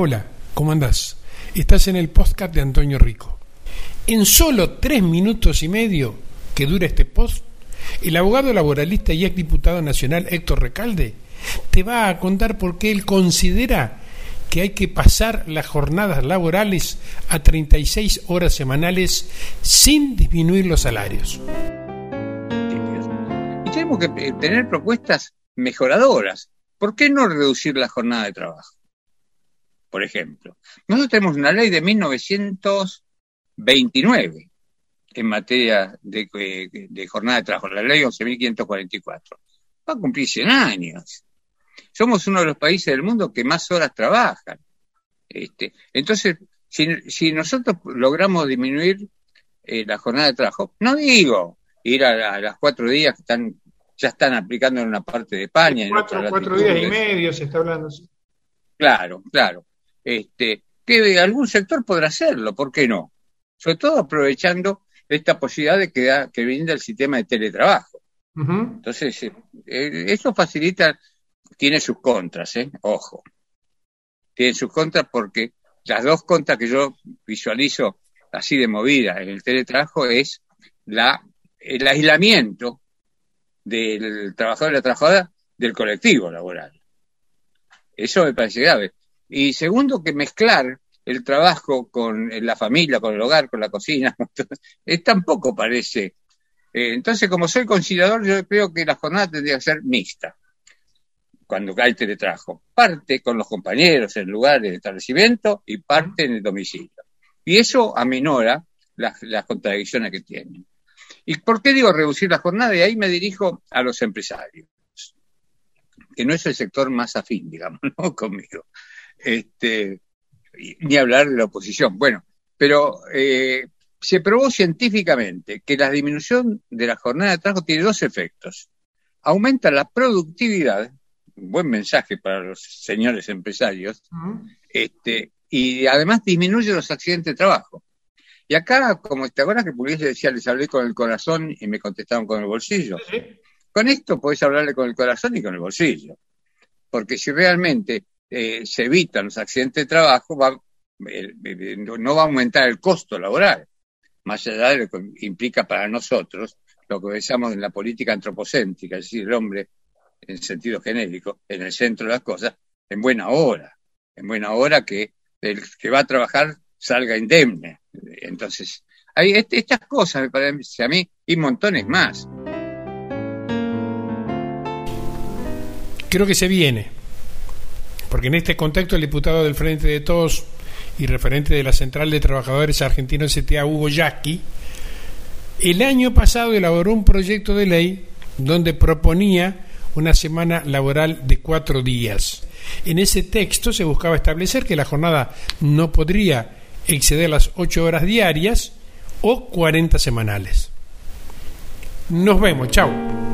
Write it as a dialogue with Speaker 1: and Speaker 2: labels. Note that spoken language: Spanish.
Speaker 1: Hola, ¿cómo andás? Estás en el podcast de Antonio Rico. En solo tres minutos y medio que dura este post, el abogado laboralista y exdiputado nacional Héctor Recalde te va a contar por qué él considera que hay que pasar las jornadas laborales a 36 horas semanales sin disminuir los salarios.
Speaker 2: Y tenemos que eh, tener propuestas mejoradoras. ¿Por qué no reducir la jornada de trabajo? Por ejemplo, nosotros tenemos una ley de 1929 en materia de, de jornada de trabajo, la ley 11.544. Va a cumplir 100 años somos uno de los países del mundo que más horas trabajan. Este, entonces, si, nosotros logramos disminuir eh, la jornada de trabajo, no digo ir a, las cuatro días que están ya están aplicando en una parte de España.
Speaker 1: En cuatro, cuatro días y medio se está hablando.
Speaker 2: Claro, claro. Este, que algún sector podrá hacerlo, ¿por qué no? Sobre todo aprovechando esta posibilidad de que, que brinda el sistema de teletrabajo. Entonces, eh, eh, eso facilita tiene sus contras, ¿eh? Ojo. Tiene sus contras porque las dos contras que yo visualizo así de movida en el teletrabajo es la, el aislamiento del trabajador y la trabajadora del colectivo laboral. Eso me parece grave. Y segundo, que mezclar el trabajo con la familia, con el hogar, con la cocina, es tampoco parece. Eh, entonces, como soy conciliador, yo creo que la jornada tendría que ser mixta cuando hay teletrabajo. Parte con los compañeros en lugar del establecimiento y parte en el domicilio. Y eso aminora las, contradicciones que tienen. ¿Y por qué digo reducir la jornada? Y ahí me dirijo a los empresarios, que no es el sector más afín, digamos, ¿no? conmigo. Este, ni hablar de la oposición. Bueno, pero eh, se probó científicamente que la disminución de la jornada de trabajo tiene dos efectos. Aumenta la productividad un buen mensaje para los señores empresarios, este, y además disminuye los accidentes de trabajo. Y acá, como te acuerdas que Pugliese decía, les hablé con el corazón y me contestaron con el bolsillo. Con esto podés hablarle con el corazón y con el bolsillo. Porque si realmente eh, se evitan los accidentes de trabajo, no va a aumentar el costo laboral, más allá de lo que implica para nosotros lo que pensamos en la política antropocéntrica, es decir, el hombre en sentido genérico, en el centro de las cosas, en buena hora, en buena hora que el que va a trabajar salga indemne. Entonces, hay estas cosas me parece a mí y montones más.
Speaker 1: Creo que se viene, porque en este contexto el diputado del Frente de Todos y referente de la Central de Trabajadores Argentinos CTA, Hugo Yaqui, el año pasado elaboró un proyecto de ley donde proponía una semana laboral de cuatro días. En ese texto se buscaba establecer que la jornada no podría exceder las ocho horas diarias o 40 semanales. Nos vemos, chao.